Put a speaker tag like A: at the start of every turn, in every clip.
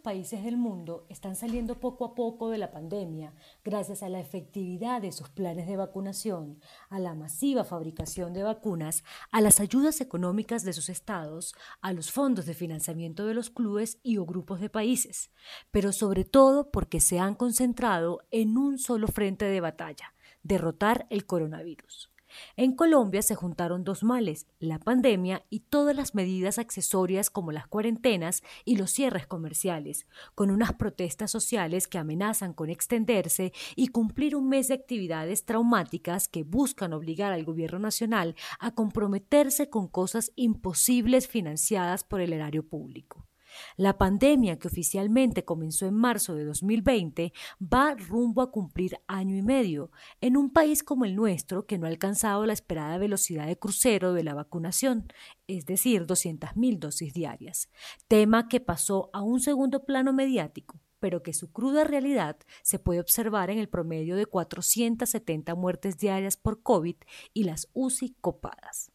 A: países del mundo están saliendo poco a poco de la pandemia gracias a la efectividad de sus planes de vacunación, a la masiva fabricación de vacunas, a las ayudas económicas de sus estados, a los fondos de financiamiento de los clubes y o grupos de países, pero sobre todo porque se han concentrado en un solo frente de batalla, derrotar el coronavirus. En Colombia se juntaron dos males, la pandemia y todas las medidas accesorias como las cuarentenas y los cierres comerciales, con unas protestas sociales que amenazan con extenderse y cumplir un mes de actividades traumáticas que buscan obligar al gobierno nacional a comprometerse con cosas imposibles financiadas por el erario público. La pandemia, que oficialmente comenzó en marzo de 2020, va rumbo a cumplir año y medio, en un país como el nuestro que no ha alcanzado la esperada velocidad de crucero de la vacunación, es decir, 200.000 dosis diarias, tema que pasó a un segundo plano mediático pero que su cruda realidad se puede observar en el promedio de 470 muertes diarias por COVID y las UCI copadas.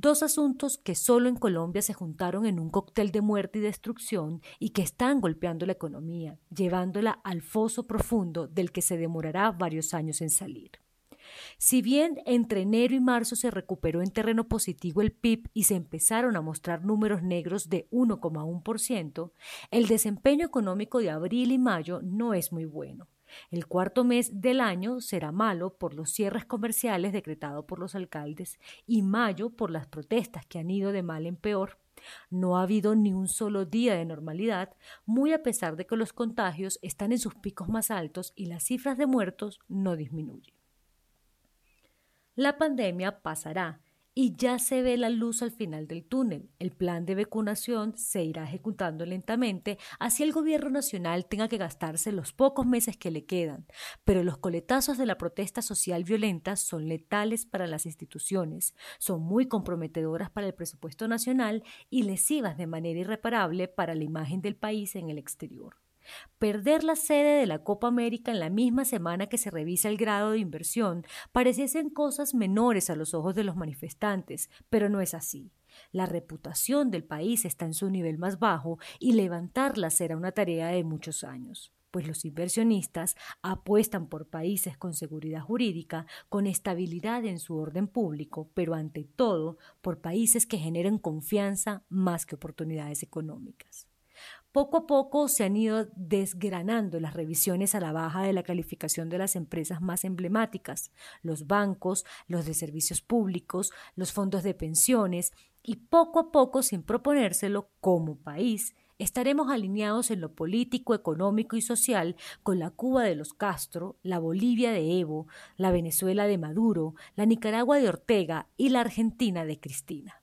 A: Dos asuntos que solo en Colombia se juntaron en un cóctel de muerte y destrucción y que están golpeando la economía, llevándola al foso profundo del que se demorará varios años en salir. Si bien entre enero y marzo se recuperó en terreno positivo el PIB y se empezaron a mostrar números negros de 1,1%, el desempeño económico de abril y mayo no es muy bueno. El cuarto mes del año será malo por los cierres comerciales decretados por los alcaldes y mayo por las protestas que han ido de mal en peor. No ha habido ni un solo día de normalidad, muy a pesar de que los contagios están en sus picos más altos y las cifras de muertos no disminuyen. La pandemia pasará y ya se ve la luz al final del túnel. El plan de vacunación se irá ejecutando lentamente, así el gobierno nacional tenga que gastarse los pocos meses que le quedan. Pero los coletazos de la protesta social violenta son letales para las instituciones, son muy comprometedoras para el presupuesto nacional y lesivas de manera irreparable para la imagen del país en el exterior. Perder la sede de la Copa América en la misma semana que se revisa el grado de inversión pareciesen cosas menores a los ojos de los manifestantes, pero no es así. La reputación del país está en su nivel más bajo y levantarla será una tarea de muchos años pues los inversionistas apuestan por países con seguridad jurídica, con estabilidad en su orden público, pero ante todo por países que generen confianza más que oportunidades económicas. Poco a poco se han ido desgranando las revisiones a la baja de la calificación de las empresas más emblemáticas, los bancos, los de servicios públicos, los fondos de pensiones, y poco a poco, sin proponérselo como país, estaremos alineados en lo político, económico y social con la Cuba de los Castro, la Bolivia de Evo, la Venezuela de Maduro, la Nicaragua de Ortega y la Argentina de Cristina.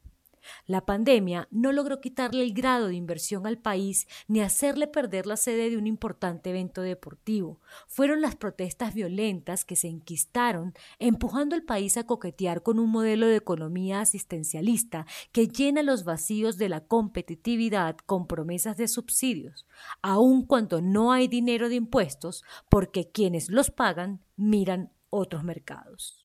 A: La pandemia no logró quitarle el grado de inversión al país ni hacerle perder la sede de un importante evento deportivo. Fueron las protestas violentas que se enquistaron, empujando al país a coquetear con un modelo de economía asistencialista que llena los vacíos de la competitividad con promesas de subsidios, aun cuando no hay dinero de impuestos, porque quienes los pagan miran otros mercados.